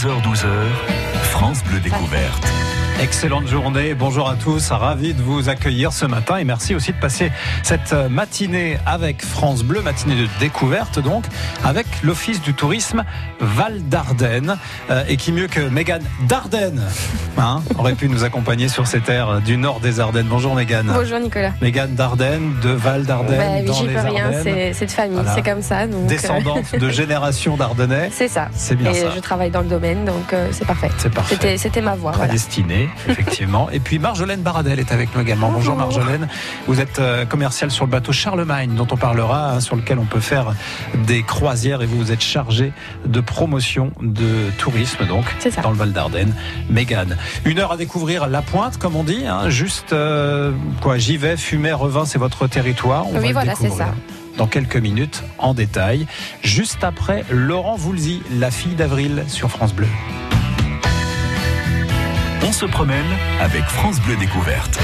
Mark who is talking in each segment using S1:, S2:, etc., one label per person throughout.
S1: 11h-12h, France Bleu Découverte.
S2: Excellente journée, bonjour à tous, ravi de vous accueillir ce matin et merci aussi de passer cette matinée avec France Bleu, matinée de découverte donc, avec l'Office du tourisme Val d'Ardenne euh, et qui mieux que Mégane Dardenne hein, aurait pu nous accompagner sur ces terres du nord des Ardennes. Bonjour Mégane.
S3: Bonjour Nicolas.
S2: Mégane Dardenne de Val d'Ardenne.
S3: Bah, oui, j'y peux rien, c'est de famille,
S2: Voilà.
S3: c'est comme ça. Donc, euh,
S2: Descendante de génération d'Ardennais.
S3: c'est ça.
S2: C'est bien
S3: et
S2: ça.
S3: je travaille dans le domaine, donc euh, c'est parfait.
S2: C'est parfait.
S3: C'était ma voix. Voilà.
S2: Effectivement. Et puis Marjolaine Baradel est avec nous également. Bonjour,
S3: Bonjour.
S2: Marjolaine. Vous êtes euh, commerciale sur le bateau Charlemagne, dont on parlera, hein, sur lequel on peut faire des croisières et vous vous êtes chargée de promotion de tourisme, donc, dans le Val d'Ardenne. Mégane. Une heure à découvrir la pointe, comme on dit, hein, juste, euh, quoi, j'y vais, fumer, revin, c'est votre territoire. On
S3: Oui,
S2: va
S3: voilà, c'est ça.
S2: Dans quelques minutes, en détail, juste après Laurent Voulzy, la fille d'Avril sur France Bleu.
S1: On se promène avec France Bleu Découverte.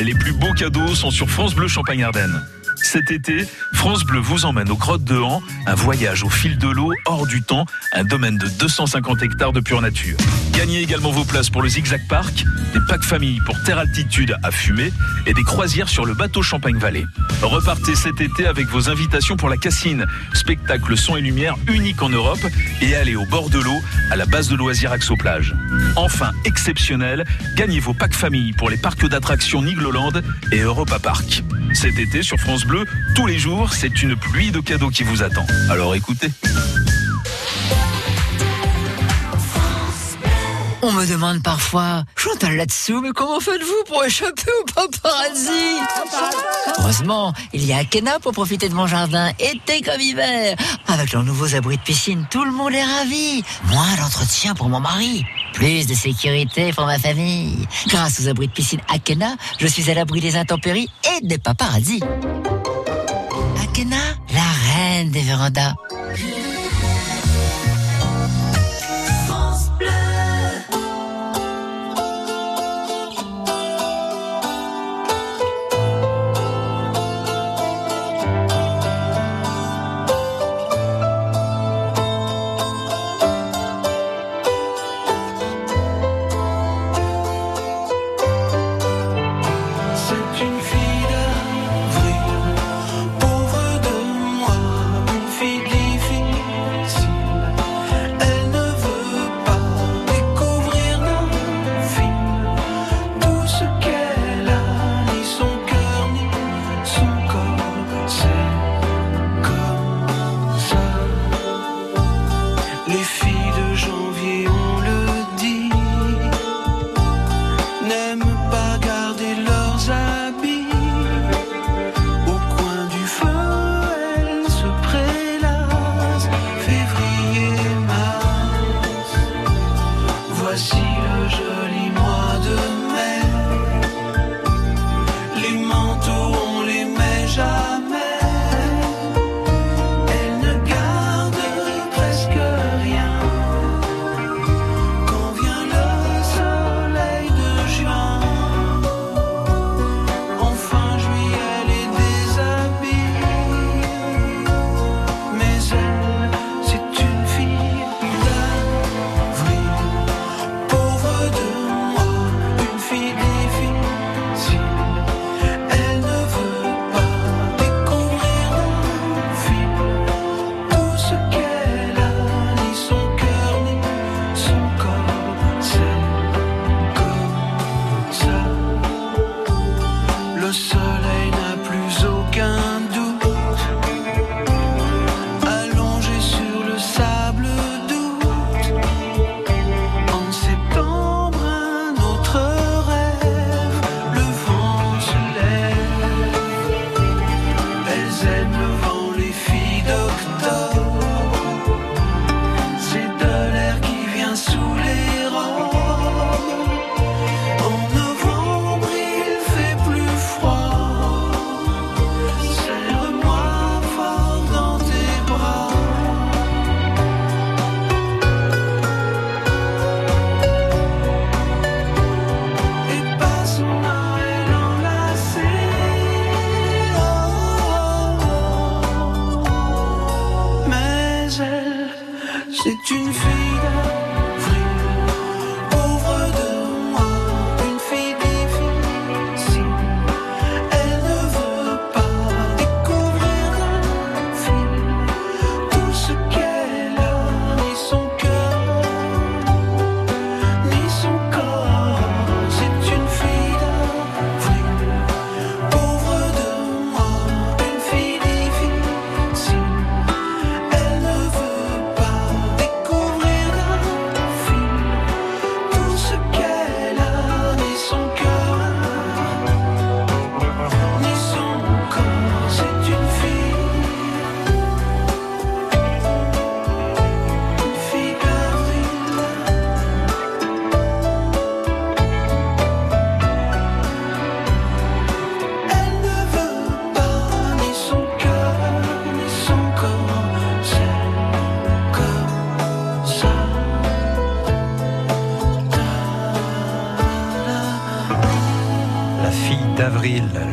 S1: Les plus beaux cadeaux sont sur France Bleu Champagne-Ardenne. Cet été, France Bleu vous emmène aux grottes de Han, un voyage au fil de l'eau, hors du temps, un domaine de 250 hectares de pure nature. Gagnez également vos places pour le Zigzag Park, des packs famille pour terre altitude à fumer et des croisières sur le bateau Champagne-Vallée. Repartez cet été avec vos invitations pour la Cassine, spectacle son et lumière unique en Europe, et allez au bord de l'eau, à la base de loisirs Axo-Plage. Enfin, exceptionnel, gagnez vos packs famille pour les parcs d'attractions Nigloland et Europa Park. Cet été sur France Bleu, tous les jours, c'est une pluie de cadeaux qui vous attend. Alors écoutez.
S4: On me demande parfois, Chantal là-dessous, mais comment faites-vous pour échapper au paparazzi? Heureusement, il y a Akena pour profiter de mon jardin, été comme hiver. Avec leurs nouveaux abris de piscine, tout le monde est ravi. Moins d'entretien pour mon mari. Plus de sécurité pour ma famille. Grâce aux abris de piscine Akena, je suis à l'abri des intempéries et des paparazzis. Akena, la reine des vérandas.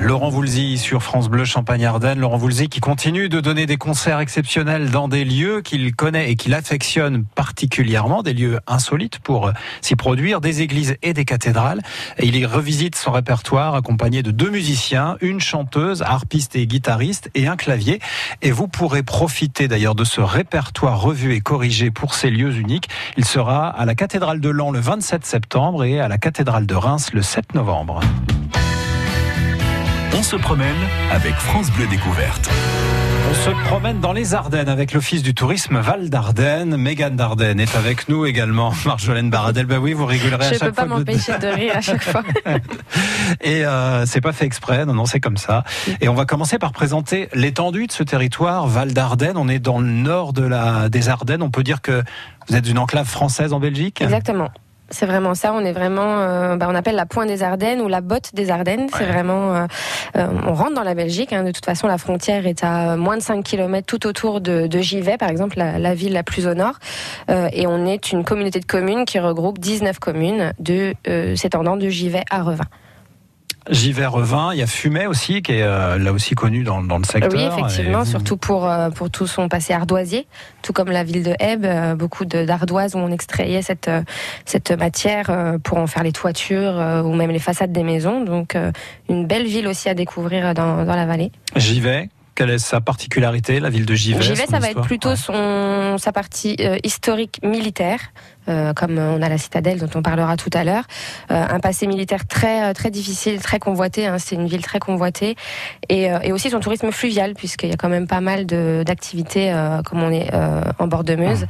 S2: Laurent Voulzy sur France Bleu Champagne-Ardenne. Laurent Voulzy qui continue de donner des concerts exceptionnels dans des lieux qu'il connaît et qu'il affectionne particulièrement, des lieux insolites pour s'y produire, des églises et des cathédrales. Il y revisite son répertoire accompagné de deux musiciens, une chanteuse, harpiste et guitariste et un clavier. Et vous pourrez profiter d'ailleurs de ce répertoire revu et corrigé pour ces lieux uniques. Il sera à la cathédrale de Lens le 27 septembre et à la cathédrale de Reims le 7 novembre.
S1: On se promène avec France Bleu Découverte.
S2: On se promène dans les Ardennes avec l'Office du tourisme Val d'Ardennes. Mégane Dardenne est avec nous également. Marjolaine Baradel, bah oui, vous rigolerez à
S3: Je
S2: chaque
S3: peux pas
S2: fois. de-
S3: m'empêcher de rire à chaque fois.
S2: Et euh, c'est pas fait exprès, non, non, c'est comme ça. Et on va commencer par présenter l'étendue de ce territoire, Val d'Ardennes. On est dans le nord de la, des Ardennes. On peut dire que vous êtes une enclave française en Belgique?
S3: Exactement. C'est vraiment ça. On est vraiment, euh, bah, on appelle la pointe des Ardennes ou la botte des Ardennes. C'est vraiment, euh, euh, on rentre dans la Belgique. hein. De toute façon, la frontière est à moins de 5 km tout autour de, de Givet, par exemple, la, la ville la plus au nord. Et on est une communauté de communes qui regroupe 19 communes de s'étendant de Givet à Revin.
S2: Givet Revin, il y a Fumet aussi, qui est euh, là aussi connu dans, dans le secteur.
S3: Oui, effectivement,
S2: vous-
S3: surtout pour, euh, pour tout son passé ardoisier, tout comme la ville de Hebe, euh, beaucoup d'ardoises où on extrayait cette, cette matière pour en faire les toitures ou même les façades des maisons. Donc, une belle ville aussi à découvrir dans, dans la vallée.
S2: Givet, quelle est sa particularité, la ville de Givet
S3: Givet, ça va être plutôt son, sa partie euh, historique militaire, comme euh, on a la citadelle dont on parlera tout à l'heure. Euh, un passé militaire très euh, très difficile, très convoité. hein, c'est une ville très convoitée, et, et aussi son tourisme fluvial, puisqu'il y a quand même pas mal d'activités, comme on est en bord de Meuse,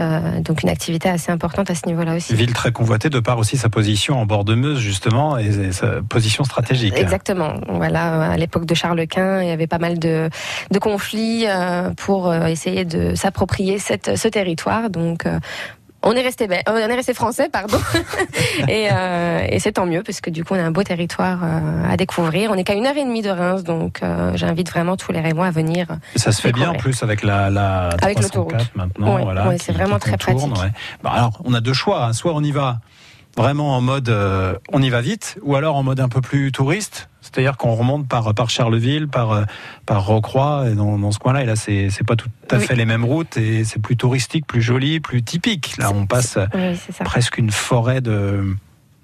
S3: Euh, donc une activité assez importante à ce niveau-là aussi.
S2: Ville très convoitée de par aussi sa position en bord de Meuse justement et et sa position stratégique.
S3: Exactement. Voilà, à l'époque de Charles Quint, il y avait pas mal de, de conflits pour essayer de s'approprier ce territoire. Donc, on est resté, bel- on est resté français, pardon. et euh, et c'est tant mieux parce que du coup, on a un beau territoire euh, à découvrir. On est qu'à une heure et demie de Reims, donc euh, j'invite vraiment tous les Rémois à venir.
S2: Ça se fait bien en plus avec la, la
S3: Avec
S2: 304
S3: l'autoroute.
S2: maintenant.
S3: Ouais,
S2: voilà,
S3: ouais, c'est vraiment très
S2: contourne,
S3: pratique.
S2: ouais. Bah, alors, on a deux choix. hein. Soit on y va vraiment en mode euh, on y va vite, ou alors en mode un peu plus touriste. C'est-à-dire qu'on remonte par, par Charleville, par, euh, par Rocroi, et dans, dans ce coin-là. Et là, c'est pas tout à
S3: Oui.
S2: fait les mêmes routes, et c'est plus touristique, plus joli, plus typique. Là, on passe
S3: Oui,
S2: presque une forêt de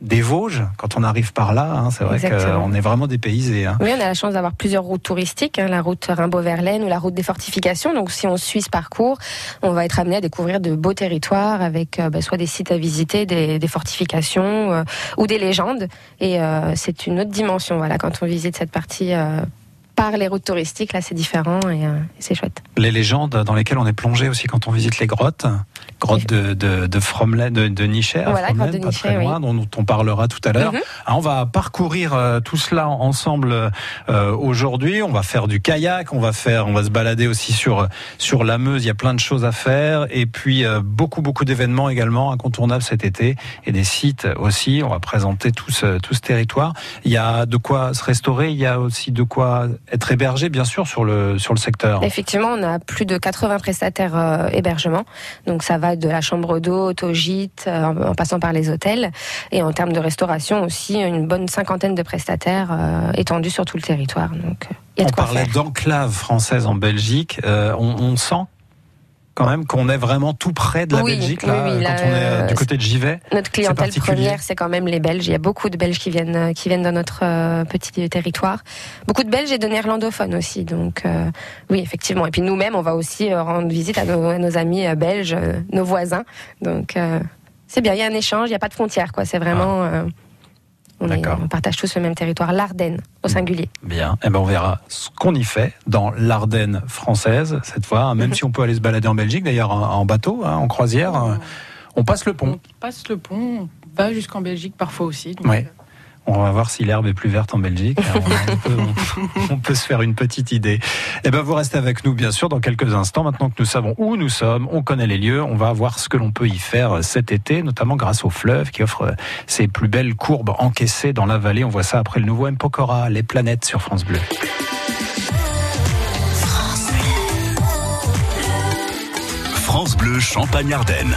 S2: des Vosges quand on arrive par là. hein. c'est vrai qu'on est vraiment dépaysé. Hein.
S3: Oui, on a la chance d'avoir plusieurs routes touristiques, hein, la route Rimbaud-Verlaine ou la route des fortifications. Donc, si on suit ce parcours, on va être amené à découvrir de beaux territoires avec euh, bah, soit des sites à visiter, des, des fortifications euh, ou des légendes. Et euh, c'est une autre dimension. Voilà, quand on visite cette partie par les routes touristiques, là, c'est différent et, euh, et c'est chouette.
S2: Les légendes dans lesquelles on est plongé aussi quand on visite les grottes. Grotte de, de, de Fromelen, de, de Nicher,
S3: Voilà, de
S2: pas très loin, dont, dont on parlera tout à l'heure.
S3: Mhm.
S2: Alors, on va parcourir euh, tout cela en- ensemble euh, aujourd'hui. On va faire du kayak, on va faire, on va se balader aussi sur sur la Meuse. Il y a plein de choses à faire et puis euh, beaucoup beaucoup d'événements également incontournables cet été et des sites aussi. On va présenter tout ce tout ce territoire. Il y a de quoi se restaurer. Il y a aussi de quoi être hébergé, bien sûr, sur le sur le secteur.
S3: Effectivement, on a plus de 80 prestataires euh, hébergement. Donc ça va de la chambre d'hôte au gîte, euh, en passant par les hôtels. Et en termes de restauration aussi, une bonne cinquantaine de prestataires euh, étendus sur tout le territoire. Donc euh, il y a
S2: On
S3: de quoi
S2: parlait d'enclave française en Belgique. Euh, on, on sent quand même qu'on est vraiment tout près de la
S3: Oui,
S2: Belgique là,
S3: oui,
S2: quand
S3: là,
S2: on est euh, du
S3: euh,
S2: côté de Givet.
S3: Notre clientèle première, c'est quand même les Belges. Il y a beaucoup de Belges qui viennent, euh, qui viennent dans notre euh, petit territoire. Beaucoup de Belges et de néerlandophones aussi. Donc, euh, oui, effectivement. Et puis nous-mêmes, on va aussi rendre visite à nos, à nos amis belges, nos voisins. Donc, c'est bien. Il y a un échange. Il n'y a pas de frontières, quoi. C'est vraiment. euh, on, est-
S2: D'accord.
S3: on partage tous le même territoire, l'Ardenne, au singulier.
S2: Bien, eh ben on verra ce qu'on y fait dans l'Ardenne française cette fois, hein, même si on peut aller se balader en Belgique, d'ailleurs en bateau, hein, en croisière. euh, On passe le pont.
S5: On passe le pont, on va jusqu'en Belgique parfois aussi. donc,
S2: Ouais. On va voir si l'herbe est plus verte en Belgique. On, peut, se faire une petite idée. Eh ben, vous restez avec nous, bien sûr, dans quelques instants. Maintenant que nous savons où nous sommes, on connaît les lieux, on va voir ce que l'on peut y faire cet été, notamment grâce au fleuve qui offre ses plus belles courbes encaissées dans la vallée. On voit ça après le nouveau M. Les planètes sur France Bleu.
S6: France Bleu Champagne-Ardenne.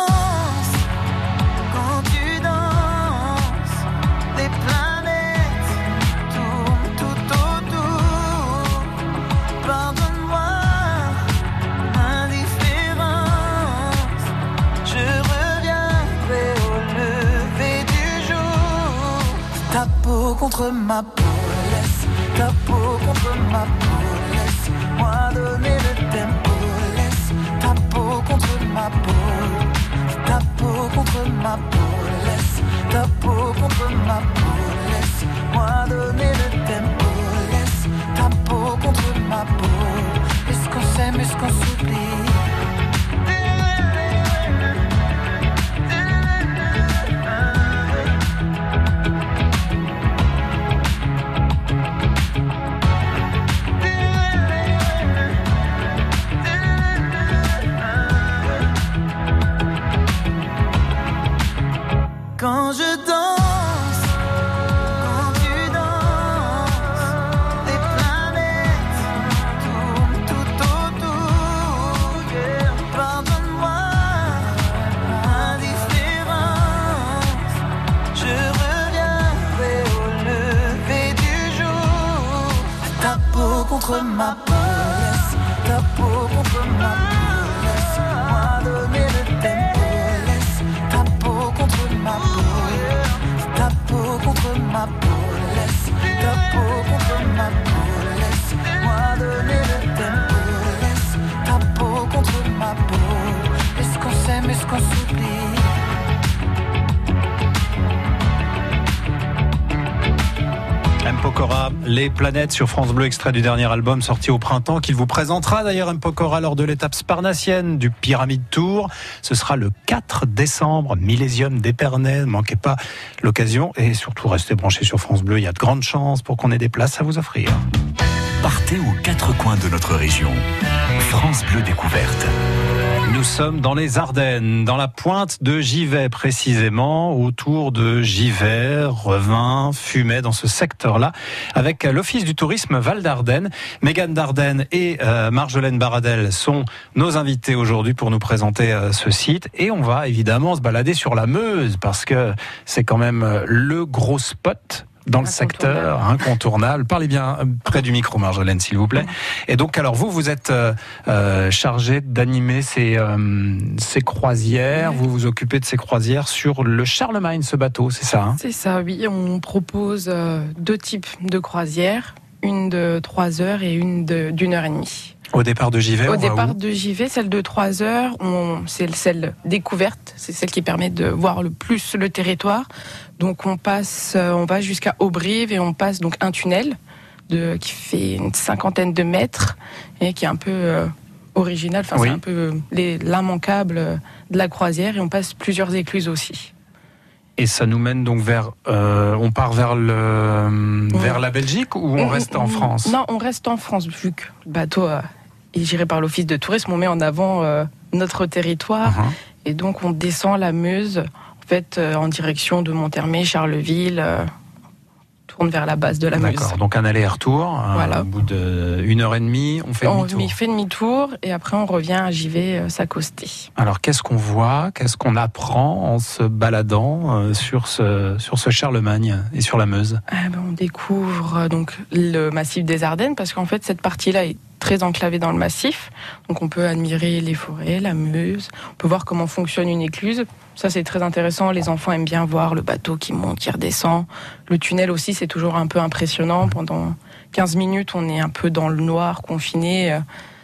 S7: contre ma peau, laisse ta peau contre ma peau, laisse-moi donner le tempo, laisse. Ta peau contre ma peau, ta peau contre ma peau, laisse ta peau contre ma peau, laisse-moi donner le
S2: Sur France Bleu, extrait du dernier album sorti au printemps, qu'il vous présentera d'ailleurs M. Pokora lors de l'étape sparnassienne du Pyramide Tour. Ce sera le 4 décembre, millésium d'Épernay. Ne manquez pas l'occasion et surtout restez branchés sur France Bleu. Il y a de grandes chances pour qu'on ait des places à vous offrir.
S6: Partez aux quatre coins de notre région. France Bleu Découverte.
S2: Nous sommes dans les Ardennes, dans la pointe de Givet précisément, autour de Givet, Revin, Fumet, dans ce secteur-là, avec l'Office du tourisme Val d'Ardennes. Mégane Dardenne et euh, Marjolaine Baradel sont nos invités aujourd'hui pour nous présenter euh, ce site. Et on va évidemment se balader sur la Meuse, parce que c'est quand même euh, le gros spot dans le secteur incontournable. Parlez bien euh, près du micro, Marjolaine, s'il vous plaît. Et donc, alors vous, vous êtes euh, euh chargé d'animer ces, euh, ces croisières. Vous vous occupez de ces croisières sur le Charlemagne, ce bateau, c'est ça hein?
S5: C'est ça, oui. On propose euh, deux types de croisières, une de 3 heures et une d'une heure et demie.
S2: Au départ de Givet,
S5: Au départ de JV, celle de 3 heures, c'est celle découverte, c'est celle qui permet de voir le plus le territoire. Donc on passe, euh, on va jusqu'à Aubrive et on passe donc un tunnel de, qui fait une cinquantaine de mètres et qui est un peu euh, original, enfin
S2: Oui.
S5: c'est un peu euh, l'immanquable de la croisière et on passe plusieurs écluses aussi.
S2: Et ça nous mène donc vers, euh, on part vers le, vers la Belgique ou on reste en. France?
S5: Non, on reste en France vu que le bateau est géré par l'office de tourisme, on met en avant euh, notre territoire.
S2: Mhm.
S5: Et donc on descend la Meuse, euh, en direction de Montermé, Charleville, euh, tourne vers la base de la Meuse.
S2: D'accord. Donc un aller-retour. euh,
S5: Voilà.
S2: Au bout d'une heure et demie, on fait
S5: On
S2: demi-tour.
S5: y fait demi-tour et après on revient à JV s'accoster.
S2: Alors qu'est-ce qu'on voit, qu'est-ce qu'on apprend en se baladant sur ce sur ce Charlemagne et sur la Meuse?
S5: Ah ben, on découvre donc le massif des Ardennes parce qu'en fait cette partie-là est très enclavée dans le massif. Donc on peut admirer les forêts, la Meuse, on peut voir comment fonctionne une écluse. Ça c'est très intéressant, les enfants aiment bien voir le bateau qui monte, qui redescend. Le tunnel aussi c'est toujours un peu impressionnant. Pendant 15 minutes on est un peu dans le noir, confiné. euh,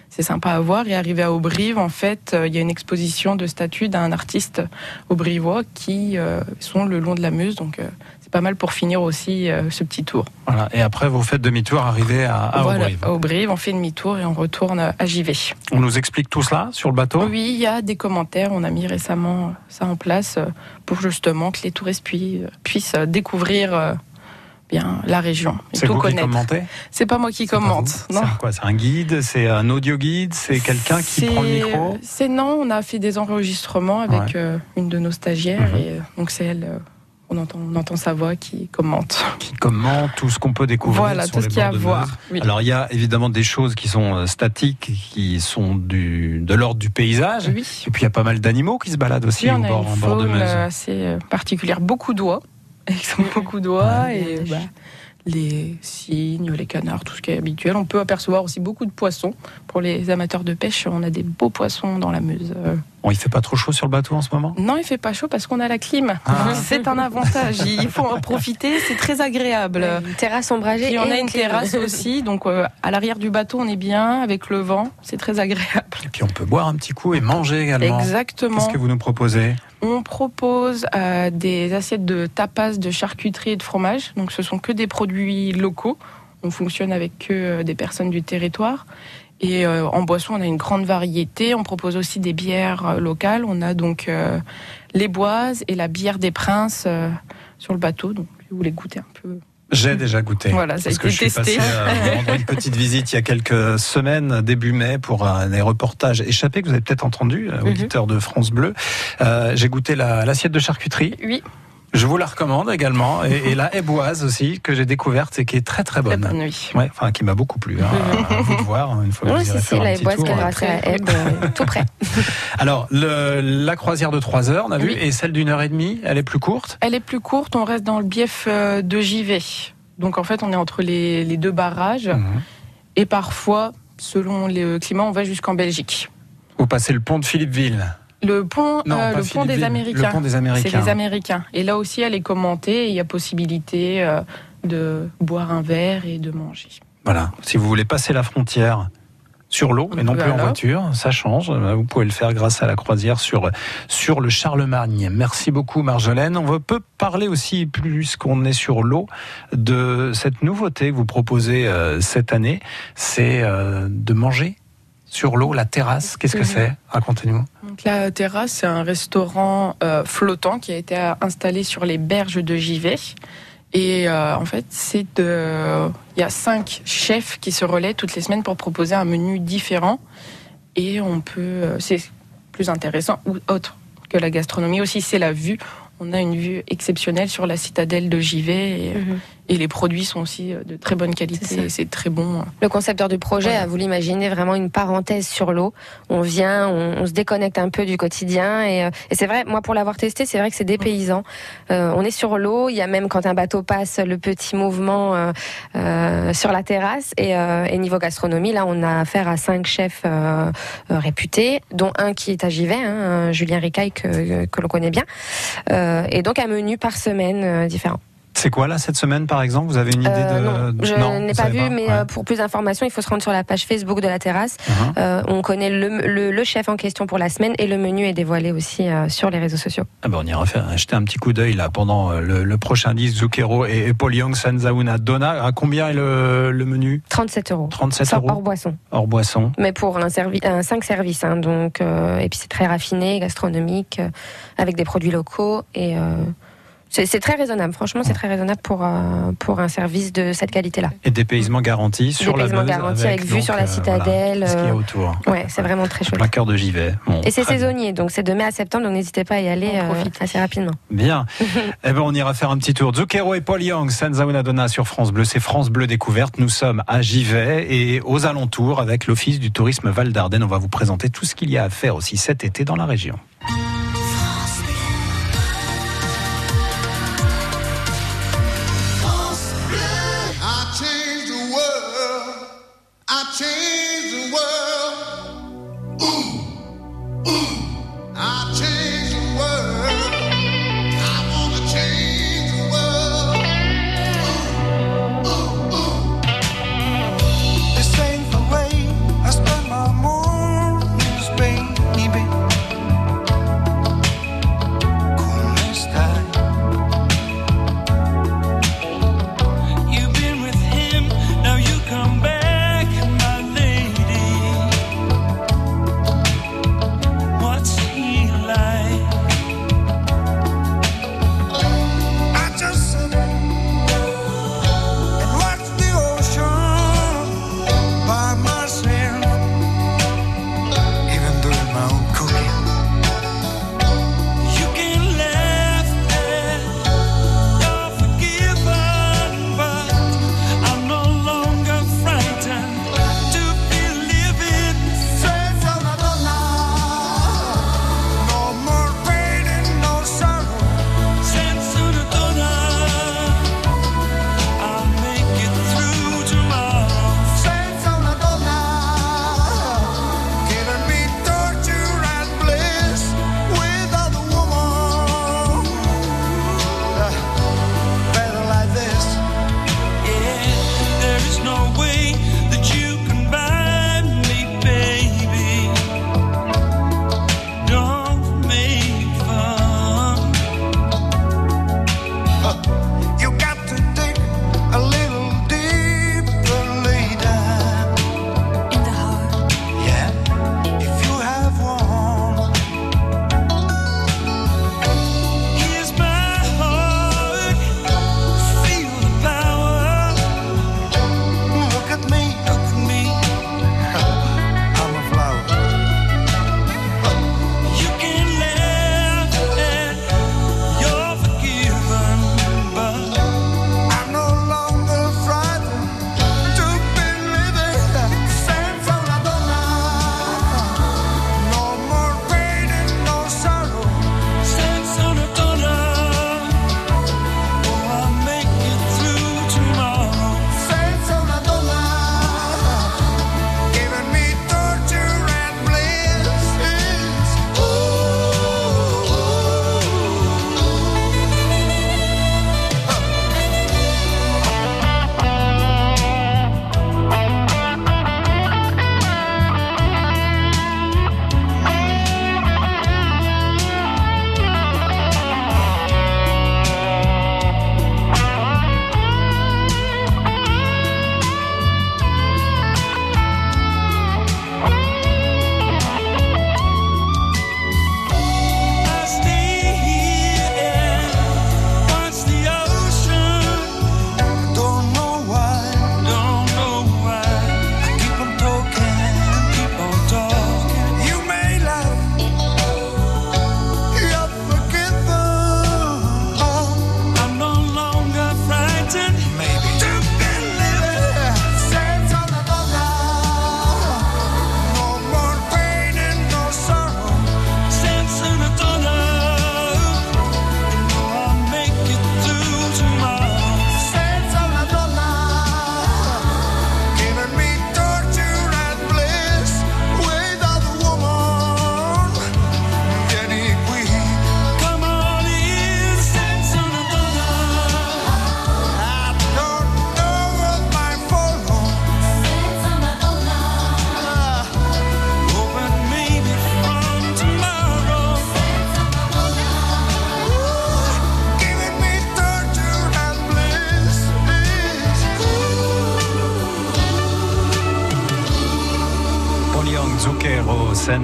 S5: C'est sympa à voir. Et arrivé à Aubrive, en fait, euh, il y a une exposition de statues d'un artiste aubrivois qui euh, sont le long de la Meuse. Donc c'est pas mal pour finir aussi euh, ce petit tour.
S2: Voilà. Et après, vous faites demi-tour, arrivé à, à
S5: voilà,
S2: Aubrive.
S5: à Aubrive, on fait demi-tour et on retourne à JV.
S2: On nous explique tout cela sur le bateau?
S5: Oui, il y a des commentaires. On a mis récemment ça en place euh, pour justement que les touristes puis- puissent euh, découvrir euh, bien la région et
S2: C'est
S5: tout
S2: vous qui
S5: connaître.
S2: commentez?
S5: C'est pas moi qui commente. Non.
S2: C'est quoi? C'est un guide? C'est un audio guide? C'est quelqu'un qui prend le micro?
S5: C'est non, on a fait des enregistrements avec
S2: Ouais.
S5: euh, une de nos stagiaires
S2: Mhm.
S5: et donc c'est elle. euh, on entend, on entend sa voix qui commente.
S2: qui commente tout ce qu'on peut découvrir
S5: Voilà,
S2: sur
S5: tout ce qu'il y a à voir. Oui.
S2: Alors il y a évidemment des choses qui sont euh, statiques, qui sont du, de l'ordre du paysage.
S5: oui.
S2: Et puis il y a pas mal d'animaux qui se baladent aussi
S5: Puis
S2: au bord, en bord de Meuse.
S5: euh, assez euh, particulière, beaucoup d'oies. Ils ont beaucoup d'oies et bah, les cygnes, les canards, tout ce qui est habituel. On peut apercevoir aussi beaucoup de poissons. Pour les amateurs de pêche, on a des beaux poissons dans la Meuse.
S2: Bon, il fait pas trop chaud sur le bateau en ce moment?
S5: Non, il fait pas chaud parce qu'on a la clim.
S2: Ah.
S5: C'est un avantage. Il faut en profiter. C'est très agréable.
S3: Une terrasse ombragée.
S5: Et on
S3: et
S5: a une
S3: clim.
S5: terrasse aussi, donc euh, à l'arrière du bateau, on est bien avec le vent. C'est très agréable.
S2: Et puis on peut boire un petit coup et manger également.
S5: Exactement.
S2: Qu'est-ce que vous nous proposez?
S5: On propose euh, des assiettes de tapas, de charcuterie et de fromage. Donc ce sont que des produits locaux. On fonctionne avec que euh, des personnes du territoire. Et euh, en boisson, on a une grande variété. On propose aussi des bières euh, locales. On a donc euh, les boises et la bière des princes sur le bateau. Donc si vous voulez goûter un peu.
S2: J'ai déjà goûté.
S5: Voilà, ça a
S2: parce que
S5: été
S2: je suis
S5: testé.
S2: passé euh, rendre une petite visite il y a quelques semaines, début mai, pour un des reportages échappés que vous avez peut-être entendu, euh,
S5: Mhm.
S2: auditeur de France Bleu. Euh, J'ai goûté la- l'assiette de charcuterie.
S5: Oui,
S2: Je vous la recommande également. Et, et la éboise aussi, que j'ai découverte et qui est très très bonne.
S5: bonne nuit.
S2: Ouais, enfin, qui m'a beaucoup plu. Hein, à vous de voir une fois que
S3: Oui,
S2: vous irez faire
S3: c'est
S2: un
S3: la
S2: petit
S3: boîte
S2: tour.
S5: Très,
S3: à euh, tout près.
S2: Alors, le, la croisière de 3 heures, on a vu, et celle d'une heure et demie, elle est plus courte?
S5: Elle est plus courte, on reste dans le bief euh, de JV. Donc en fait, on est entre les, les deux barrages.
S2: Mhm.
S5: Et parfois, selon le climat, on va jusqu'en Belgique.
S2: Vous passez le pont de Philippeville.
S5: Le pont,
S2: Non,
S5: euh, le pont des Américains.
S2: Le pont des
S5: C'est
S2: Américains.
S5: les Américains. Et là aussi, elle est commentée. Il y a possibilité euh, de boire un verre et de manger.
S2: Voilà. Si vous voulez passer la frontière sur l'eau et non
S5: peut
S2: plus en voiture, ça change. Euh, Vous pouvez le faire grâce à la croisière sur, sur le Charlemagne. Merci beaucoup Marjolaine. On veut- peut parler aussi, plus qu'on est sur l'eau, de cette nouveauté que vous proposez euh, cette année. C'est de manger sur l'eau, la terrasse. Qu'est-ce que
S5: Mhm.
S2: c'est? Racontez-nous.
S5: Donc la terrasse, c'est un restaurant euh, flottant qui a été installé sur les berges de Givet. Et euh, en fait, c'est de, il y a cinq chefs qui se relaient toutes les semaines pour proposer un menu différent. Et on peut, euh, c'est plus intéressant ou autre que la gastronomie aussi, c'est la vue. On a une vue exceptionnelle sur la citadelle de Givet et,
S3: Mhm.
S5: Et les produits sont aussi euh, de très bonne qualité. C'est très bon.
S3: Le concepteur du projet
S5: Voilà.
S3: a voulu imaginer vraiment une parenthèse sur l'eau. On vient, on, on se déconnecte un peu du quotidien et, euh, et c'est vrai, moi pour l'avoir testé, c'est vrai que c'est dépaysant. Euh, on est sur l'eau, il y a même quand un bateau passe le petit mouvement euh, euh, sur la terrasse et, et niveau gastronomie, là on a affaire à cinq chefs réputés, dont un qui est à Givet, hein, Julien Ricaille que, que l'on connaît bien, et donc un menu par semaine différent.
S2: C'est quoi là cette semaine par exemple? Vous avez une idée
S3: Euh,
S2: de
S3: non, je n'ai pas vu, mais
S2: Ouais.
S3: euh, pour plus d'informations, il faut se rendre sur la page Facebook de la terrasse.
S2: Mhm.
S3: Euh, on connaît le, le- le chef en question pour la semaine et le menu est dévoilé aussi euh, sur les réseaux sociaux.
S2: Ah ben, on ira faire, jeter un petit coup d'œil là pendant le, le prochain disque Zucchero et, et Paul Young Sanzauna Donna. À combien est le, menu?
S3: 37 euros.
S2: 37
S3: Sans-
S2: euros
S3: hors boisson.
S2: hors boisson.
S3: Mais pour un, servi un 5 services. hein, donc, et puis c'est très raffiné, gastronomique, avec des produits locaux. Et c'est très raisonnable. Franchement, c'est très raisonnable pour, euh, pour un service de cette qualité-là.
S2: Et dépaysement garanti sur la
S3: garanti avec vue
S2: donc,
S3: sur la
S2: euh,
S3: citadelle,
S2: voilà, ce qu'il y a
S3: euh,
S2: autour.
S3: Ouais, c'est vraiment très chouette.
S2: plein cœur de Givet. Bon,
S3: Et c'est saisonnier, donc c'est de mai à septembre, donc n'hésitez pas à y aller
S5: On
S3: euh,
S5: profite.
S3: assez rapidement.
S2: Bien. eh ben, on ira faire un petit tour. Zucchero et Paul Young, Sanzauna Donna sur France Bleu. C'est France Bleu Découverte. Nous sommes à Givet et aux alentours avec l'Office du tourisme Val d'Ardenne. On va vous présenter tout ce qu'il y a à faire aussi cet été dans la région.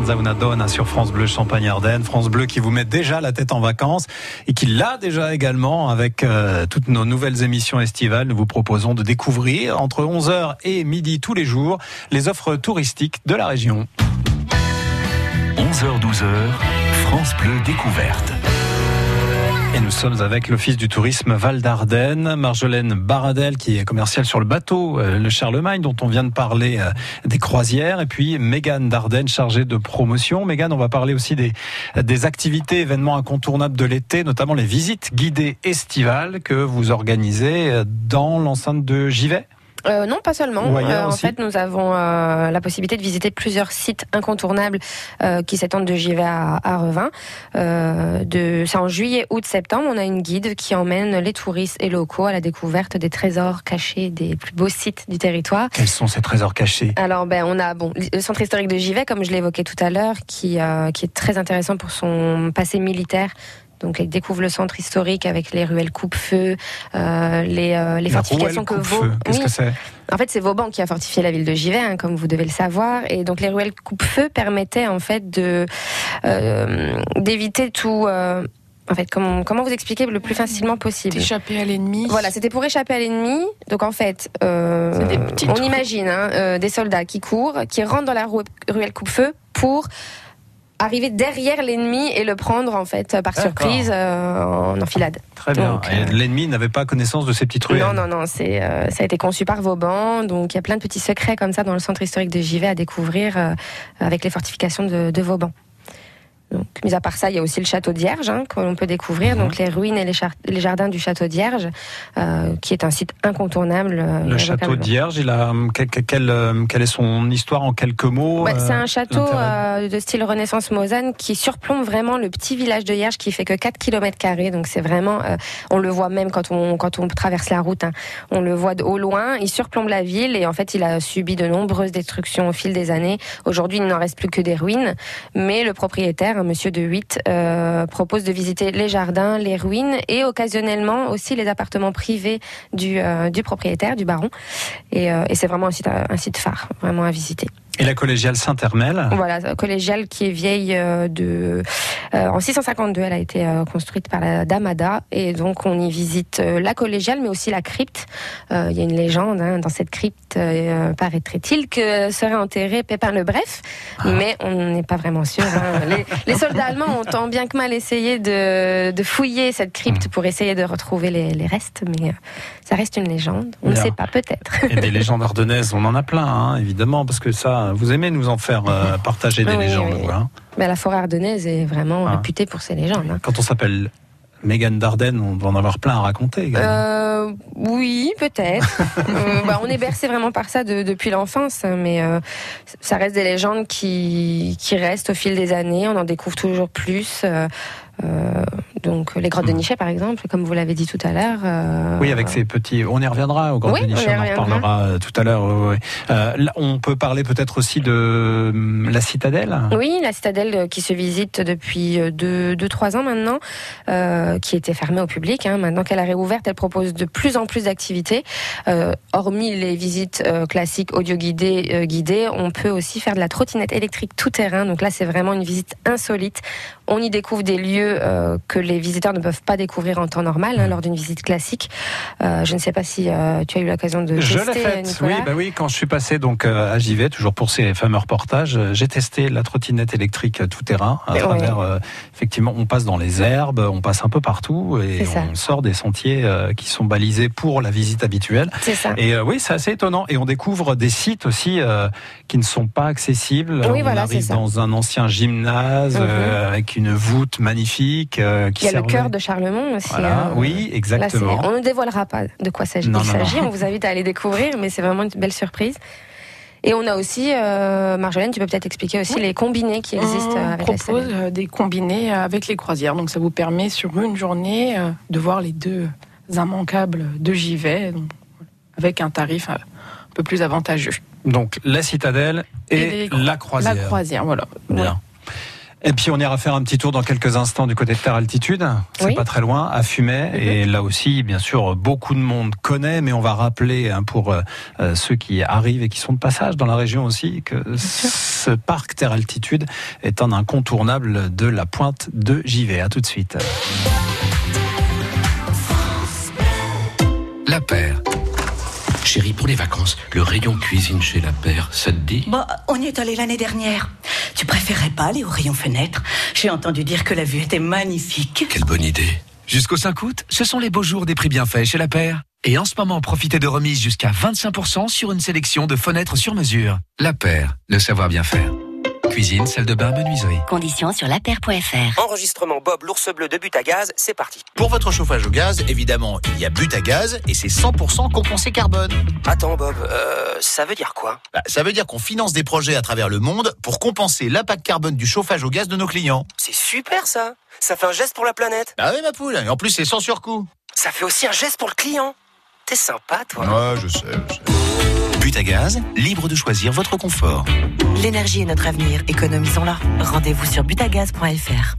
S2: Senza una donna sur France Bleu Champagne-Ardenne. France Bleu qui vous met déjà la tête en vacances et qui l'a déjà également avec euh, toutes nos nouvelles émissions estivales. Nous vous proposons de découvrir entre 11h et midi tous les jours les offres touristiques de la région.
S6: 11h-12h, France Bleu découverte.
S2: Et nous sommes avec l'Office du tourisme Val d'Ardenne, Marjolaine Baradel qui est commerciale sur le bateau, euh, le Charlemagne dont on vient de parler euh, des croisières, et puis Mégane Dardenne chargée de promotion. Mégane, on va parler aussi des, des activités, événements incontournables de l'été, notamment les visites guidées estivales que vous organisez euh, dans l'enceinte de Givet.
S3: Euh, non, pas seulement. Euh, en fait, nous avons euh, la possibilité de visiter plusieurs sites incontournables euh, qui s'étendent de Givet à, à Revin. Euh, de, c'est en juillet, août, septembre. On a une guide qui emmène les touristes et locaux à la découverte des trésors cachés des plus beaux sites du territoire.
S2: Quels sont ces trésors cachés?
S3: Alors, ben, on a bon le centre historique de Givet, comme je l'évoquais tout à l'heure, qui euh, qui est très intéressant pour son passé militaire. Donc, il découvre le centre historique avec les ruelles coupe-feu, euh, les, euh, les
S2: La
S3: fortifications que Vaux.
S2: Qu'est-ce
S3: Oui,
S2: que c'est?
S3: En fait, c'est Vauban qui a fortifié la ville de Givet, hein, comme vous devez le savoir. Et donc, les ruelles coupe-feu permettaient en fait de euh, d'éviter tout. euh, en fait, comment, comment vous expliquer le plus facilement possible?
S5: Échapper à l'ennemi.
S3: Voilà, c'était pour échapper à l'ennemi. Donc en fait, euh,
S5: des
S3: on
S5: trucs.
S3: imagine hein, euh, des soldats qui courent, qui rentrent dans la rue- ruelle coupe-feu pour arriver derrière l'ennemi et le prendre en fait par surprise euh, en enfilade.
S2: Très bien.
S3: Euh,
S2: L'ennemi n'avait pas connaissance de ces petites ruelles.
S3: Non, non, non, c'est, euh, ça a été conçu par Vauban, donc il y a plein de petits secrets comme ça dans le centre historique de Givet à découvrir euh, avec les fortifications de, de Vauban. Donc, mis à part ça, il y a aussi le château d'Hierge hein, que l'on peut découvrir, donc les ruines et les, les jardins du château d'Hierge, euh, qui est un site incontournable. euh,
S2: Le château d'Hierge, il a hum, quel- quel- quel, euh, quelle est son histoire en quelques mots euh,
S3: c'est un château de style Renaissance Mosane qui surplombe vraiment le petit village de Hierge qui fait que 4 km carrés. Donc c'est vraiment, on le voit même quand on, quand on traverse la route, hein. on le voit au loin, il surplombe la ville et en fait il a subi de nombreuses destructions au fil des années. Aujourd'hui il n'en reste plus que des ruines, mais le propriétaire, monsieur de 8, euh, propose de visiter les jardins, les ruines et occasionnellement aussi les appartements privés du, euh, propriétaire, du baron. Et, euh, et c'est vraiment un site, un site phare, vraiment à visiter.
S2: Et la collégiale Saint-Hermel
S3: Voilà, collégiale qui est vieille euh, de. euh, en 652, elle a été euh, construite par la dame Ada. Et donc, on y visite euh, la collégiale, mais aussi la crypte. Euh, Il y a une légende hein, dans cette crypte, euh, paraîtrait-il, que serait enterré Pépin le Bref. Mais on n'est pas vraiment sûr. hein. Les, les soldats allemands ont tant bien que mal essayé de, de fouiller cette crypte pour essayer de retrouver les, les restes. Mais euh, ça reste une légende. On ne sait pas, peut-être.
S2: et des légendes ardennaises, on en a plein, hein, évidemment, parce que ça, vous aimez nous en faire euh, partager des
S3: Oui,
S2: légendes,
S3: oui.
S2: hein.
S3: Mais la forêt ardennaise est vraiment
S2: Ah.
S3: réputée pour ses légendes. hein.
S2: Quand on s'appelle Mégane Dardenne, on doit en avoir plein à raconter.
S3: Euh, oui, peut-être. Euh, bah, on est bercé vraiment par ça de- depuis l'enfance, mais euh, ça reste des légendes qui, qui restent au fil des années. On en découvre toujours plus. Euh, donc les grottes de Nichet, par exemple, comme vous l'avez dit tout à l'heure. euh,
S2: Oui, avec ces petits. On y reviendra au Grand
S3: Oui, on y
S2: Péniche, on en reparlera euh, tout à l'heure. oui, oui. Euh, là, on peut parler peut-être aussi de hum, la citadelle?
S3: Oui, la citadelle qui se visite depuis 2-3 ans maintenant, qui était fermée au public. hein. Maintenant qu'elle a réouverte, elle propose de plus en plus d'activités. Hormis les visites classiques audio guidées, guidées, on peut aussi faire de la trottinette électrique tout terrain. Donc là, c'est vraiment une visite insolite. On y découvre des lieux euh, que les visiteurs ne peuvent pas découvrir en temps normal hein, lors d'une visite classique. Euh, je ne sais pas si euh, tu as eu l'occasion de
S2: Je
S3: tester,
S2: l'ai faite, oui, bah oui, quand je suis passé donc à Givet, toujours pour ces fameux reportages, j'ai testé la trottinette électrique tout terrain. À travers, effectivement, on passe dans les herbes, on passe un peu partout et on sort des sentiers qui sont balisés pour la visite habituelle.
S3: C'est ça.
S2: Et oui, c'est assez étonnant. Et on découvre des sites aussi qui ne sont pas accessibles.
S3: Oui,
S2: on
S3: voilà,
S2: arrive dans un ancien gymnase
S3: Mhm.
S2: euh, avec une voûte magnifique. euh, qui
S3: Il y a le cœur de Charlemont aussi.
S2: Voilà,
S3: hein.
S2: oui,
S3: Là,
S2: exactement.
S3: on ne dévoilera pas de quoi s'agit- il s'agit. On vous invite à aller découvrir, mais c'est vraiment une belle surprise. Et on a aussi, euh, Marjolaine, tu peux peut-être expliquer aussi les combinés qui existent euh,
S5: On
S3: avec la
S5: propose
S3: citadelle.
S5: euh, des combinés euh, avec les croisières. Donc ça vous permet sur une journée euh, de voir les deux immanquables de Givet, donc, avec un tarif euh, un peu plus avantageux.
S2: Donc la citadelle et,
S5: Et les-
S2: la croisière.
S5: La croisière, voilà.
S2: Bien. Et puis on ira faire un petit tour dans quelques instants du côté de Terre Altitude. C'est
S3: Oui.
S2: pas très loin, à Fumet. Et là aussi, bien sûr, beaucoup de monde connaît, mais on va rappeler hein, pour euh, euh, ceux qui arrivent et qui sont de passage dans la région aussi que ce parc Terre Altitude est un incontournable de la pointe de JV. À tout de suite.
S8: La Paire. Chérie, pour les vacances, le rayon cuisine chez La Paire, ça te dit?
S7: Bah, on y est allé l'année dernière. Tu préférais pas aller au rayon fenêtre? J'ai entendu dire que la vue était magnifique.
S8: Quelle bonne idée.
S9: Jusqu'au 5 août, ce sont les beaux jours des prix bienfaits chez La Paire. Et en ce moment, profitez de remises jusqu'à 25% sur une sélection de fenêtres sur mesure. La Paire, le savoir bien faire. Cuisine, salle de bain, menuiserie.
S7: Conditions sur lapaire.fr.
S10: Enregistrement Bob l'ours bleu de but à gaz, c'est parti.
S11: Pour votre chauffage au gaz, évidemment, il y a but à gaz et c'est 100% compensé carbone.
S10: Attends Bob, euh, ça veut dire quoi?
S11: Bah, ça veut dire qu'on finance des projets à travers le monde pour compenser l'impact carbone du chauffage au gaz de nos clients.
S10: C'est super ça Ça fait un geste pour la planète.
S11: Bah oui, ma poule, et en plus c'est sans surcoût.
S10: Ça fait aussi un geste pour le client. T'es sympa toi.
S11: Ouais, je sais, je sais.
S6: But à gaz, libre de choisir votre confort.
S7: L'énergie est notre avenir, économisons-la. Rendez-vous sur butagaz.fr.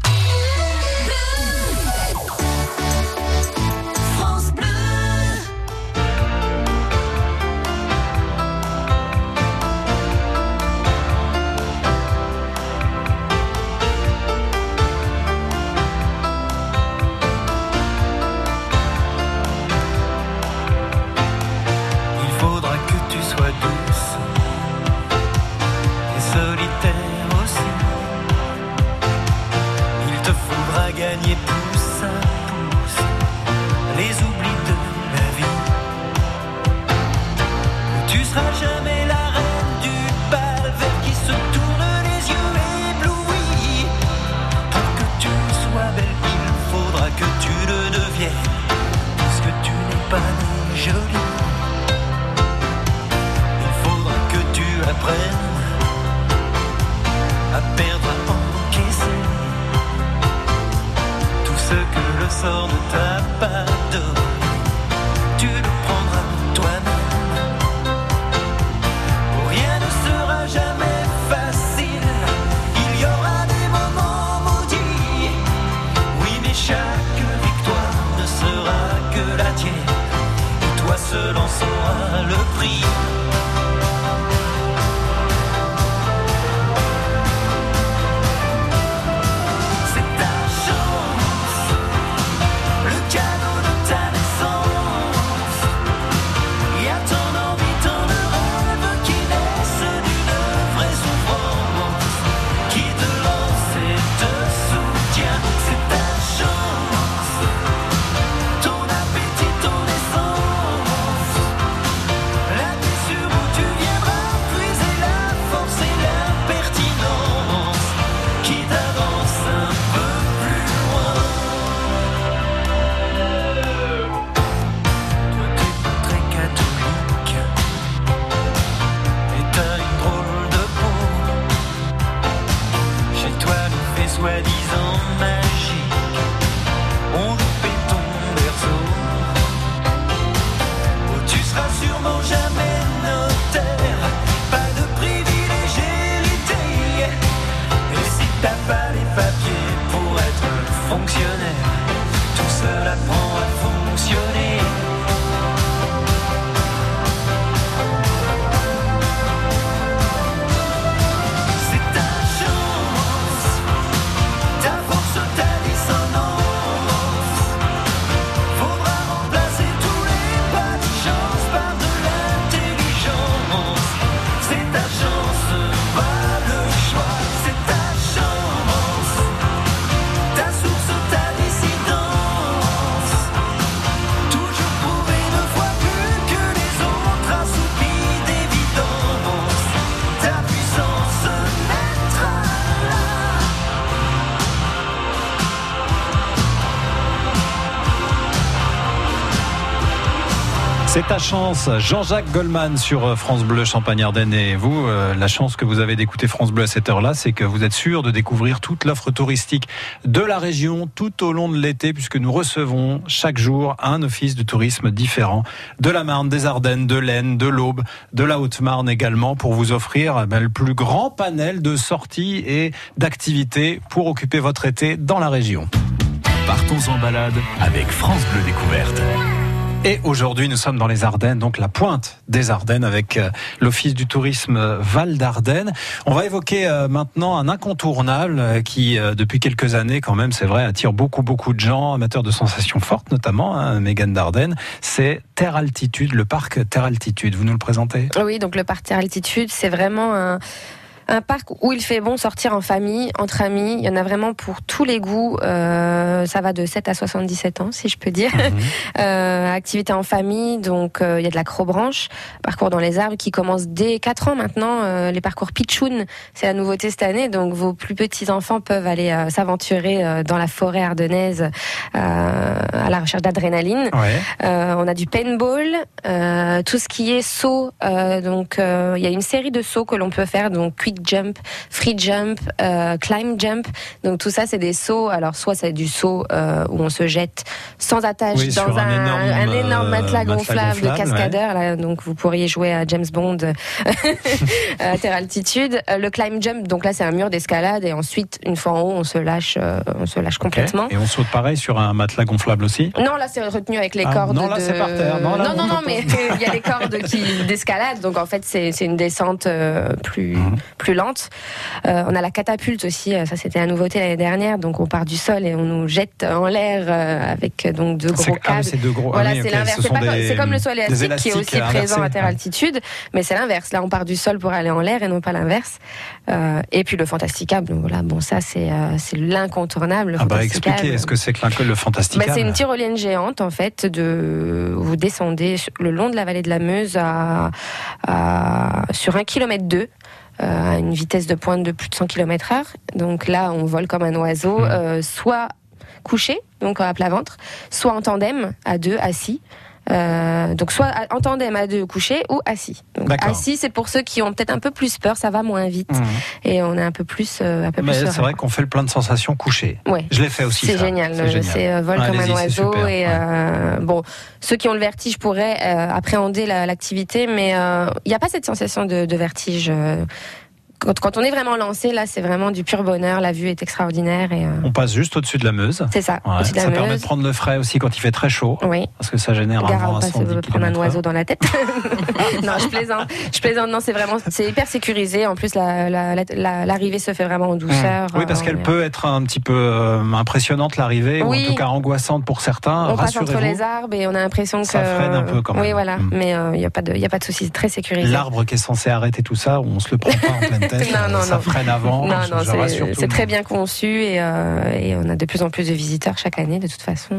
S12: C'est ta chance,
S2: Jean-Jacques Goldman sur euh, France Bleu Champagne-Ardenne. Et vous, euh, la chance que vous avez d'écouter France Bleu à cette heure-là, c'est que vous êtes sûr de découvrir toute l'offre touristique de la région tout au long de l'été, puisque nous recevons chaque jour un office de tourisme différent de la Marne, des Ardennes, de l'Aisne, de l'Aube, de la Haute-Marne également, pour vous offrir eh ben, le plus grand panel de sorties et d'activités pour occuper votre été dans la région.
S6: Partons en balade avec France Bleu Découverte.
S2: Et aujourd'hui, nous sommes dans les Ardennes, donc la pointe des Ardennes avec euh, l'Office du tourisme euh, Val d'Ardennes. On va évoquer euh, maintenant un incontournable qui, depuis quelques années, quand même, c'est vrai, attire beaucoup, beaucoup de gens, amateurs de sensations fortes notamment, hein, Mégane d'Ardennes. C'est Terre Altitude, le parc Terre Altitude. Vous nous le présentez?
S3: Oui, donc le parc Terre Altitude, c'est vraiment un, un parc où il fait bon sortir en famille, entre amis. Il y en a vraiment pour tous les goûts. Euh, ça va de 7 à 77 ans, si je peux dire. Euh, activité en famille, donc euh, il y a de l'acrobranche, parcours dans les arbres qui commence dès 4 ans maintenant. Euh, les parcours Pitchoun, c'est la nouveauté cette année. Donc vos plus petits enfants peuvent aller euh, s'aventurer dans la forêt ardennaise à la recherche d'adrénaline. Euh, on a du paintball, euh, tout ce qui est saut. euh, donc il y a une série de sauts que l'on peut faire, donc jump, free jump, euh, climb jump. Donc tout ça c'est des sauts. Alors soit c'est du saut euh, où on se jette sans attache
S2: Oui,
S3: dans
S2: un énorme,
S3: un énorme
S2: euh,
S3: matelas
S2: matelas
S3: gonflable de cascadeur. Là, donc vous pourriez jouer à James Bond à terre altitude. Le climb jump, donc là c'est un mur d'escalade et ensuite une fois en haut on se lâche, on se lâche complètement.
S2: Et on saute pareil sur un matelas gonflable aussi?
S3: Non, là, c'est retenu avec les
S2: Ah,
S3: cordes.
S2: non, là,
S3: de-
S2: c'est par terre. Non, là,
S3: non,
S2: on
S3: non, mais il y a les cordes qui d'escalade. Donc, en fait, c'est une descente plus,
S2: Mhm.
S3: plus lente. Euh, on a la catapulte aussi. euh, Ça, c'était la nouveauté l'année dernière. Donc, on part du sol et on nous jette en l'air euh, avec donc deux
S2: C'est-
S3: gros
S2: ah
S3: câbles.
S2: c'est gros- ah
S3: Voilà,
S2: oui,
S3: c'est l'inverse.
S2: ce
S3: C'est comme-
S2: des-
S3: c'est comme le sol élastique qui est aussi présent à terre altitude. Mais c'est l'inverse. Là, on part du sol pour aller en l'air et non pas l'inverse. Euh, et puis, le fantasticable. Donc, voilà, bon, ça, c'est c'est l'incontournable. le
S2: Ah bah
S3: fantasticable.
S2: expliquez, est-ce que c'est que le fantastique
S3: Bah, c'est une tyrolienne géante en fait. De vous descendez le long de la vallée de la Meuse à, à- sur un kilomètre deux. Euh, à une vitesse de pointe de plus de 100 km heure. Donc là, on vole comme un oiseau,
S2: Mmh.
S3: euh, soit couché, donc à plat ventre, soit en tandem, à deux, assis. Euh, donc soit en tandem à deux couché ou assis. Donc assis, c'est pour ceux qui ont peut-être un peu plus peur, ça va moins vite et on est un peu plus, euh, un peu
S2: Mmh. Mais c'est vrai qu'on fait le plein de sensations couchées.
S3: Ouais.
S2: Je l'ai fait aussi.
S3: C'est génial. C'est euh, vol comme un oiseau.
S2: super.
S3: Et euh, bon, ceux qui ont le vertige pourraient euh, appréhender la- l'activité, mais euh, il n'y a pas cette sensation de, de vertige. Quand, quand on est vraiment lancé, là, c'est vraiment du pur bonheur. La vue est extraordinaire et euh,
S2: On passe juste au-dessus de la Meuse.
S3: c'est ça.
S2: Ouais, ça permet
S3: Meuse.
S2: de prendre le frais aussi quand il fait très chaud.
S3: Oui.
S2: Parce que ça génère un
S3: Gare
S2: vent
S3: à
S2: à
S3: pas
S2: 110
S3: se prendre un oiseau dans la tête. non, je plaisante. Je plaisante. Non, c'est vraiment, c'est hyper sécurisé. En plus, la- la- la- la- l'arrivée se fait vraiment en douceur.
S2: Oui, parce
S3: Euh,
S2: qu'elle
S3: est-
S2: peut être un petit peu euh, impressionnante l'arrivée, ou en tout cas angoissante pour certains.
S3: On passe entre les arbres et on a l'impression que
S2: Ça freine un peu quand même.
S3: Oui, voilà.
S2: Mm.
S3: Mais il n'y a pas de, y a pas de souci. C'est très sécurisé.
S2: l'arbre qui est censé arrêter tout ça, on se le prend pas en pleine tête.
S3: Non, non,
S2: ça
S3: non.
S2: freine avant.
S3: Non, non, c'est très bien conçu et, euh, et on a de plus en plus de visiteurs chaque année, de toute façon.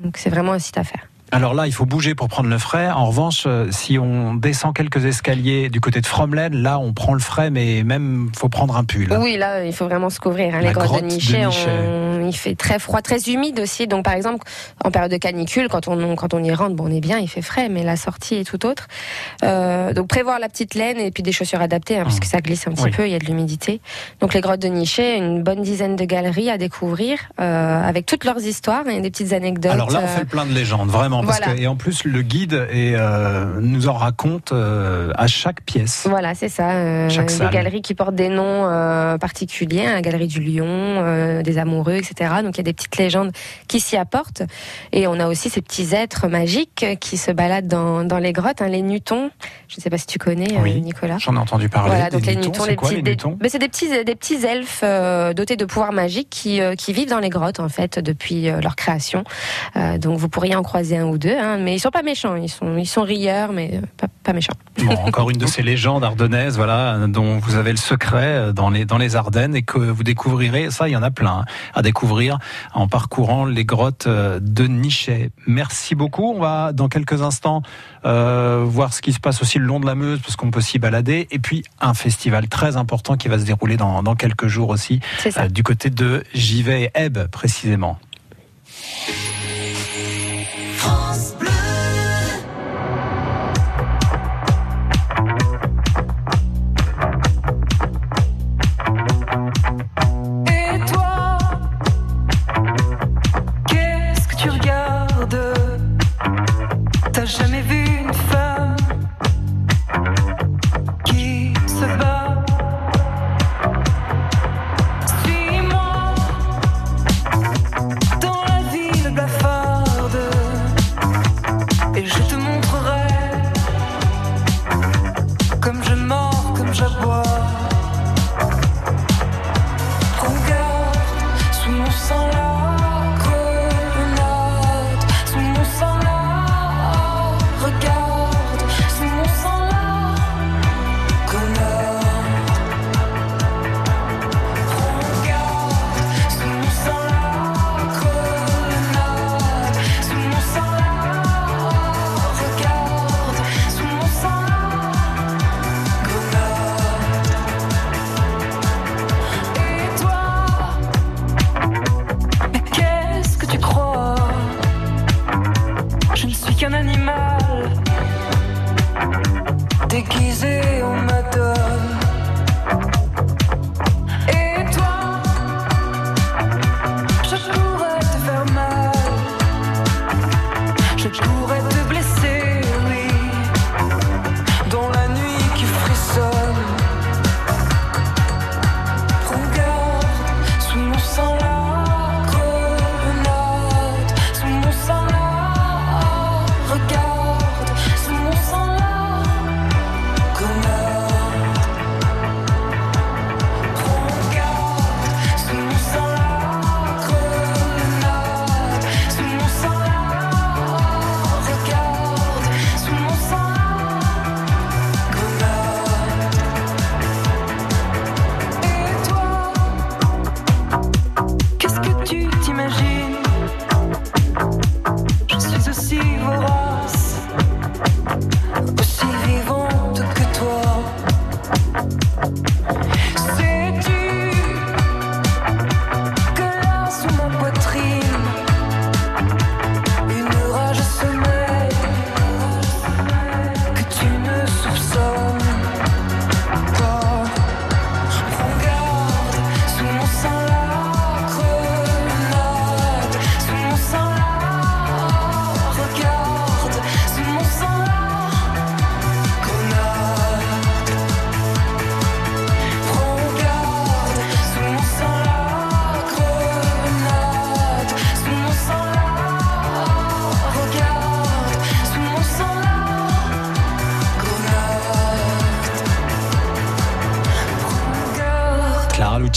S3: Donc c'est vraiment un site à faire.
S2: Alors là, il faut bouger pour prendre le frais. En revanche, euh, si on descend quelques escaliers du côté de Fromelaine, là, on prend le frais, mais même, faut prendre un pull.
S3: Oui, là, il faut vraiment se couvrir. hein. Les grottes
S2: grotte
S3: de Nichet, on- il fait très froid, très humide aussi. Donc, par exemple, en période de canicule, quand on, quand on y rentre, bon, on est bien, il fait frais, mais la sortie est tout autre. Euh, donc, prévoir la petite laine et puis des chaussures adaptées, hein, puisque ça glisse un petit
S2: Oui.
S3: peu, il y a de l'humidité. Donc, les grottes de Nichet, une bonne dizaine de galeries à découvrir, euh, avec toutes leurs histoires et des petites anecdotes.
S2: Alors là, on fait le plein de légendes, vraiment. Parce
S3: Voilà.
S2: que, et en plus, le guide est, euh, nous en raconte euh, à chaque pièce.
S3: Voilà, c'est ça. euh,
S2: Chaque
S3: des
S2: salle.
S3: galeries qui portent des noms euh, particuliers, hein, la galerie du Lion, des amoureux, etc. Donc il y a des petites légendes qui s'y apportent. Et on a aussi ces petits êtres magiques qui se baladent dans, dans les grottes, hein, les nutons. Je ne sais pas si tu connais,
S2: Oui,
S3: Nicolas.
S2: J'en ai entendu parler.
S3: Voilà,
S2: des
S3: donc les
S2: nutons,
S3: les
S2: quoi,
S3: petits,
S2: les
S3: des-
S2: nutons?
S3: Ben, c'est des petits, des petits elfes dotés de pouvoirs magiques qui, qui vivent dans les grottes en fait depuis leur création. Donc vous pourriez en croiser un ou deux, hein, mais ils sont pas méchants, ils sont, ils sont rieurs, mais euh, pas, pas méchants.
S2: Bon, encore une de ces légendes ardennaises, voilà, dont vous avez le secret euh, dans les dans les Ardennes et que vous découvrirez. Ça, il y en a plein hein, à découvrir en parcourant les grottes euh, de Nichet. Merci beaucoup. On va dans quelques instants euh, voir ce qui se passe aussi le long de la Meuse parce qu'on peut s'y balader. Et puis un festival très important qui va se dérouler dans, dans quelques jours aussi euh, du côté de Givet et Ebb précisément.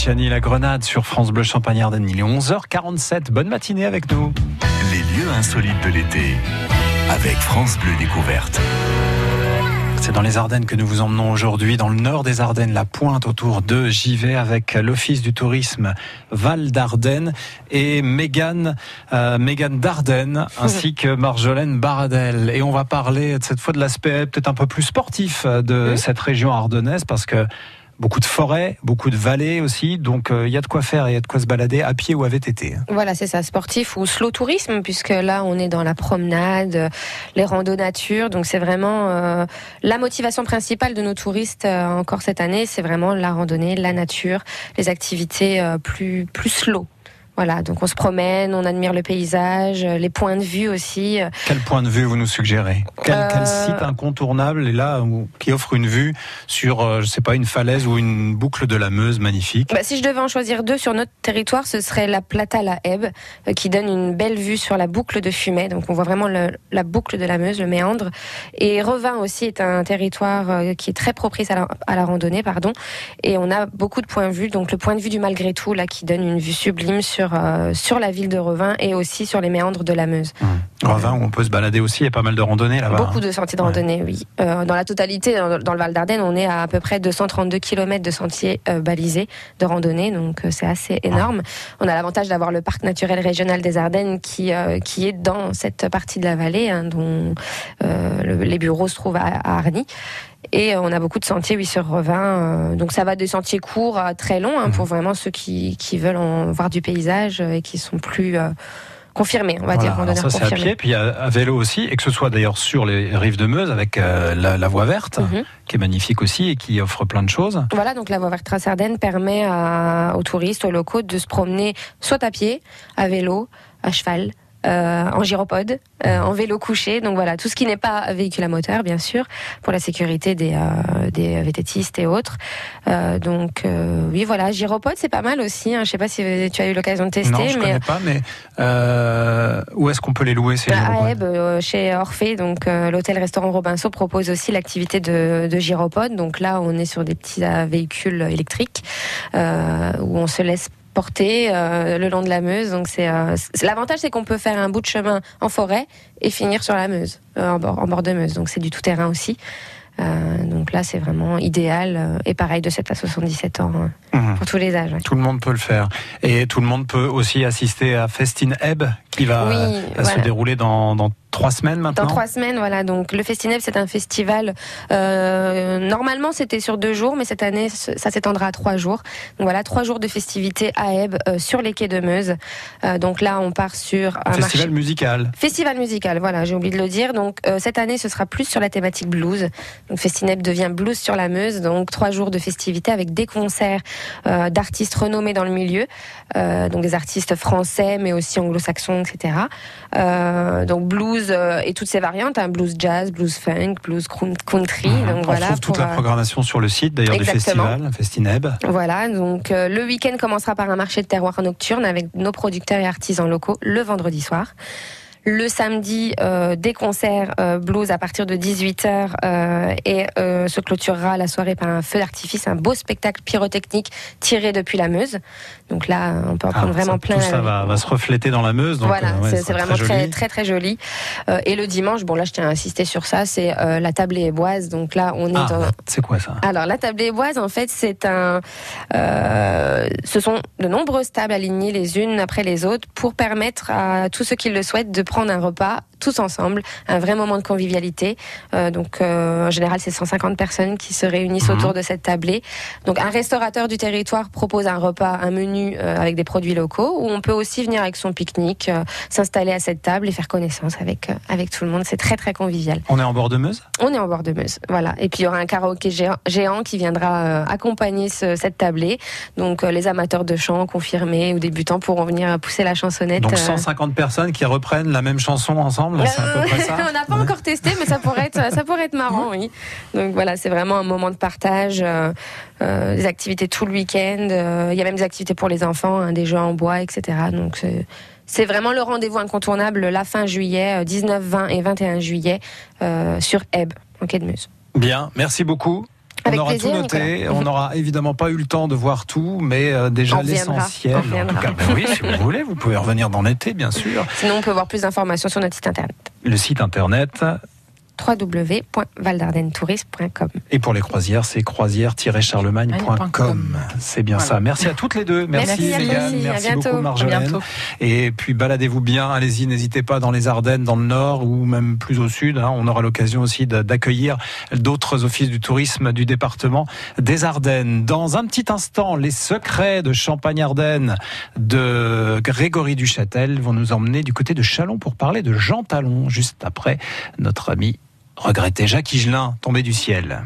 S2: Luciani, la grenade sur France Bleu Champagne Ardenne. Il est 11h47. Bonne matinée avec nous.
S6: Les lieux insolites de l'été avec France Bleu Découverte.
S2: C'est dans les Ardennes que nous vous emmenons aujourd'hui, dans le nord des Ardennes, la pointe autour de Givet avec l'Office du tourisme Val d'Ardennes et Mégane, euh, Mégane Dardenne ainsi que Marjolaine Baradel. Et on va parler cette fois de l'aspect peut-être un peu plus sportif de cette région ardennaise parce que beaucoup de forêts, beaucoup de vallées aussi, donc euh, il y a de quoi faire et il y a de quoi se balader à pied ou à VTT.
S3: Voilà, c'est ça, sportif ou slow tourisme, puisque là, on est dans la promenade, euh, les randos nature. Donc, c'est vraiment euh, la motivation principale de nos touristes euh, encore cette année, c'est vraiment la randonnée, la nature, les activités euh, plus plus slow. Voilà, donc on se promène, on admire le paysage, euh, les points de vue aussi.
S2: Quel point de vue vous nous suggérez? Quel,
S3: Euh,
S2: quel site incontournable est là où- qui offre une vue sur, euh, je sais pas, une falaise ou une boucle de la Meuse magnifique?
S3: Bah, si je devais en choisir deux sur notre territoire, ce serait la Plata la Hebe, qui donne une belle vue sur la boucle de Fumet. Donc on voit vraiment le- la boucle de la Meuse, le méandre. Et Revin aussi est un territoire qui est très propice à la, à la randonnée, pardon. Et on a beaucoup de points de vue. Donc le point de vue du malgré tout, là, qui donne une vue sublime sur euh, sur la ville de Revin et aussi sur les méandres de la Meuse.
S2: Revin où on peut se balader aussi, il y a pas mal de randonnées là-bas.
S3: Beaucoup de sentiers de randonnée, oui. Euh, dans la totalité, dans, dans le Val d'Ardenne, on est à à peu près 232 km de sentiers euh, balisés de randonnée, donc c'est assez énorme. On a l'avantage d'avoir le parc naturel régional des Ardennes qui qui est dans cette partie de la vallée, hein, dont le- les bureaux se trouvent à, à Arny. Et euh, on a beaucoup de sentiers, oui, sur Revin. euh, donc ça va des sentiers courts à très longs, hein, pour vraiment ceux qui, qui veulent en voir du paysage et qui sont plus euh, confirmés, on va
S2: Voilà,
S3: dire,
S2: ça c'est à pied, puis à, à vélo aussi, et que ce soit d'ailleurs sur les rives de Meuse avec euh, la, la voie verte,
S3: Mhm.
S2: qui est magnifique aussi et qui offre plein de choses.
S3: Voilà, donc la voie verte Trace-Ardenne permet à- aux touristes, aux locaux de se promener soit à pied, à vélo, à cheval. Euh, en gyropode, euh, en vélo couché, donc voilà, tout ce qui n'est pas véhicule à moteur, bien sûr, pour la sécurité des, euh, des VTTistes et autres. Euh, donc oui, voilà, gyropode, c'est pas mal aussi. Hein, je sais pas si tu as eu l'occasion de tester,
S2: non, je
S3: mais
S2: connais pas, mais où est-ce qu'on peut les louer ces
S3: à
S2: gyropodes
S3: Aeb, chez Orphée, donc l'hôtel-restaurant Robinson propose aussi l'activité de, de gyropode. Donc là, on est sur des petits véhicules électriques où on se laisse euh, le long de la Meuse. Donc c'est euh, c'est- l'avantage, c'est qu'on peut faire un bout de chemin en forêt et finir sur la Meuse, euh, en, bord, en bord de Meuse. Donc c'est du tout terrain aussi. Euh, donc là, c'est vraiment idéal euh, et pareil de 7 à 77 ans hein,
S2: Mhm.
S3: pour tous les âges. ouais.
S2: Tout le monde peut le faire. Et tout le monde peut aussi assister à Festin Ebb, qui va
S3: Oui,
S2: euh, se dérouler dans, dans trois semaines maintenant.
S3: Dans trois semaines, voilà. Donc le Festineb, c'est un festival. euh, normalement, c'était sur deux jours, mais cette année, ça s'étendra à trois jours. Donc voilà, trois jours de festivités à Eb euh, sur les quais de Meuse. Euh, donc là, on part sur un
S2: Festival
S3: marché.
S2: musical.
S3: Festival musical, voilà, j'ai oublié de le dire. Donc euh, cette année, ce sera plus sur la thématique blues. Donc Festineb devient blues sur la Meuse. Donc trois jours de festivités avec des concerts d'artistes renommés dans le milieu, donc des artistes français, mais aussi anglo-saxons, etc. Donc blues euh, et toutes ces variantes, hein, blues jazz, blues funk, blues country. Donc
S2: on
S3: voilà.
S2: trouve toute la
S3: euh,
S2: programmation sur le site d'ailleurs du festival, Festineb.
S3: voilà, donc euh, le week-end commencera par un marché de terroir nocturne avec nos producteurs et artisans locaux le vendredi soir. Le samedi, euh, des concerts euh, blues à partir de 18h euh, et se clôturera la soirée par un feu d'artifice, un beau spectacle pyrotechnique tiré depuis la Meuse. Donc là, on peut en prendre
S2: Ah,
S3: vraiment
S2: ça,
S3: plein
S2: tout ça va, va se refléter dans la Meuse. Donc,
S3: voilà,
S2: ouais,
S3: c'est vraiment très, très très joli. Et le dimanche, bon là je tiens à insister sur ça, c'est la tablée et boise. Donc là on est
S2: Ah,
S3: dans,
S2: c'est quoi ça?
S3: Alors la tablée boise, en fait, c'est un, ce sont de nombreuses tables alignées les unes après les autres pour permettre à tous ceux qui le souhaitent de prendre un repas tous ensemble, un vrai moment de convivialité. Euh, donc euh, en général, c'est 150 personnes qui se réunissent
S2: Mhm.
S3: autour de cette tablée. Donc un restaurateur du territoire propose un repas, un menu euh, avec des produits locaux, où on peut aussi venir avec son pique-nique, s'installer à cette table et faire connaissance avec avec tout le monde. C'est très très convivial.
S2: On est en bord de Meuse?
S3: On est en bord de Meuse, voilà. Et puis il y aura un karaoké géant, géant qui viendra accompagner ce- cette tablée. Donc les amateurs de chant confirmés ou débutants pourront venir pousser la chansonnette.
S2: Donc
S3: euh.
S2: 150 personnes qui reprennent la même chanson ensemble, c'est à peu près ça
S3: on n'a pas encore testé, mais ça pourrait être, ça pourrait être marrant, oui. Donc voilà, c'est vraiment un moment de partage, euh, euh, des activités tout le week-end. euh, Il y a même des activités pour les enfants, hein, des jeux en bois, etc. Donc c'est vraiment le rendez-vous incontournable la fin juillet, euh, 19, 20 et 21 juillet sur Ebb, en quai de Meuse.
S2: Bien, merci beaucoup.
S3: Avec
S2: on aura
S3: plaisir,
S2: tout noté.
S3: Nicolas.
S2: On n'aura évidemment pas eu le temps de voir tout, mais euh, déjà l'essentiel.
S3: On
S2: En tout
S3: reviendra.
S2: cas, ben oui, si vous voulez, vous pouvez revenir dans l'été, bien sûr.
S3: Sinon, on peut voir plus d'informations sur notre site internet
S2: Le site internet.
S3: www.valdardentourisme.com.
S2: Et pour les croisières, c'est croisière-charlemagne.com. C'est bien
S5: Voilà.
S2: ça. Merci à toutes les deux. Merci,
S3: Merci
S2: Mégane. Merci
S3: bientôt.
S2: beaucoup
S3: À
S2: Marjolaine.
S5: bientôt.
S2: Et puis baladez-vous bien. Allez-y, n'hésitez pas dans les Ardennes, dans le Nord ou même plus au Sud. hein. On aura l'occasion aussi d'accueillir d'autres offices du tourisme du département des Ardennes. Dans un petit instant, les secrets de Champagne-Ardenne de Grégory Duchâtel vont nous emmener du côté de Chalon pour parler de Jean Talon, juste après notre ami regrettait Jacques Higelin, tombé du ciel.